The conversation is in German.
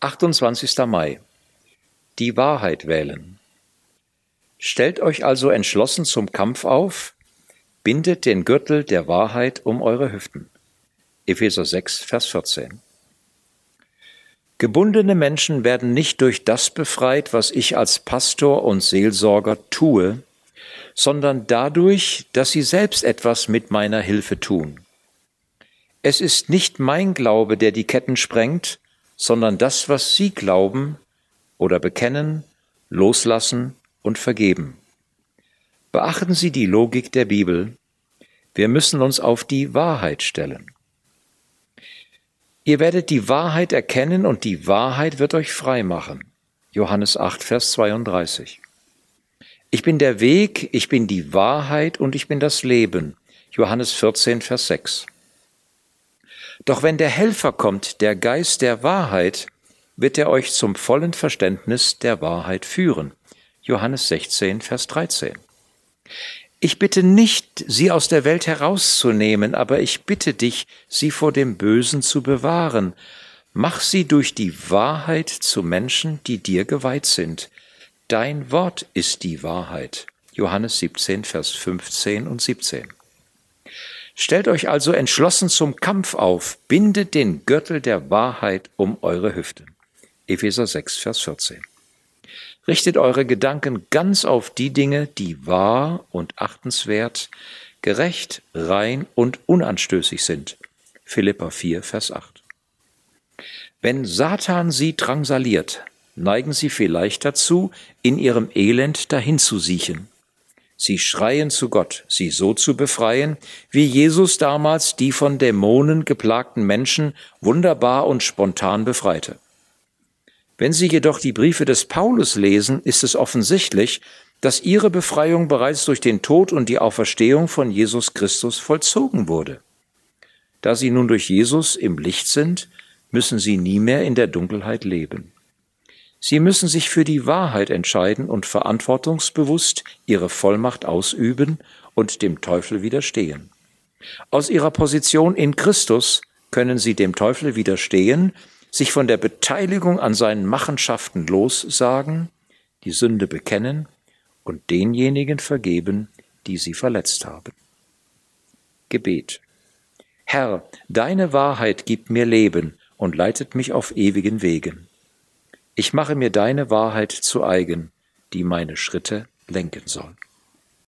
28. Mai. Die Wahrheit wählen. Stellt euch also entschlossen zum Kampf auf, bindet den Gürtel der Wahrheit um eure Hüften. Epheser 6, Vers 14. Gebundene Menschen werden nicht durch das befreit, was ich als Pastor und Seelsorger tue, sondern dadurch, dass sie selbst etwas mit meiner Hilfe tun. Es ist nicht mein Glaube, der die Ketten sprengt, sondern das, was sie glauben oder bekennen, loslassen und vergeben. Beachten Sie die Logik der Bibel. Wir müssen uns auf die Wahrheit stellen. Ihr werdet die Wahrheit erkennen und die Wahrheit wird euch frei machen. Johannes 8, Vers 32. Ich bin der Weg, ich bin die Wahrheit und ich bin das Leben. Johannes 14, Vers 6. Doch wenn der Helfer kommt, der Geist der Wahrheit, wird er euch zum vollen Verständnis der Wahrheit führen. Johannes 16, Vers 13. Ich bitte nicht, sie aus der Welt herauszunehmen, aber ich bitte dich, sie vor dem Bösen zu bewahren. Mach sie durch die Wahrheit zu Menschen, die dir geweiht sind. Dein Wort ist die Wahrheit. Johannes 17, Vers 15 und 17. Stellt euch also entschlossen zum Kampf auf, bindet den Gürtel der Wahrheit um eure Hüften. Epheser 6, Vers 14. Richtet eure Gedanken ganz auf die Dinge, die wahr und achtenswert, gerecht, rein und unanstößig sind. Philippa 4, Vers 8. Wenn Satan sie drangsaliert, neigen sie vielleicht dazu, in ihrem Elend dahin zu siechen. Sie schreien zu Gott, sie so zu befreien, wie Jesus damals die von Dämonen geplagten Menschen wunderbar und spontan befreite. Wenn Sie jedoch die Briefe des Paulus lesen, ist es offensichtlich, dass ihre Befreiung bereits durch den Tod und die Auferstehung von Jesus Christus vollzogen wurde. Da sie nun durch Jesus im Licht sind, müssen sie nie mehr in der Dunkelheit leben. Sie müssen sich für die Wahrheit entscheiden und verantwortungsbewusst ihre Vollmacht ausüben und dem Teufel widerstehen. Aus ihrer Position in Christus können sie dem Teufel widerstehen, sich von der Beteiligung an seinen Machenschaften lossagen, die Sünde bekennen und denjenigen vergeben, die sie verletzt haben. Gebet. Herr, deine Wahrheit gibt mir Leben und leitet mich auf ewigen Wegen. Ich mache mir deine Wahrheit zu eigen, die meine Schritte lenken soll.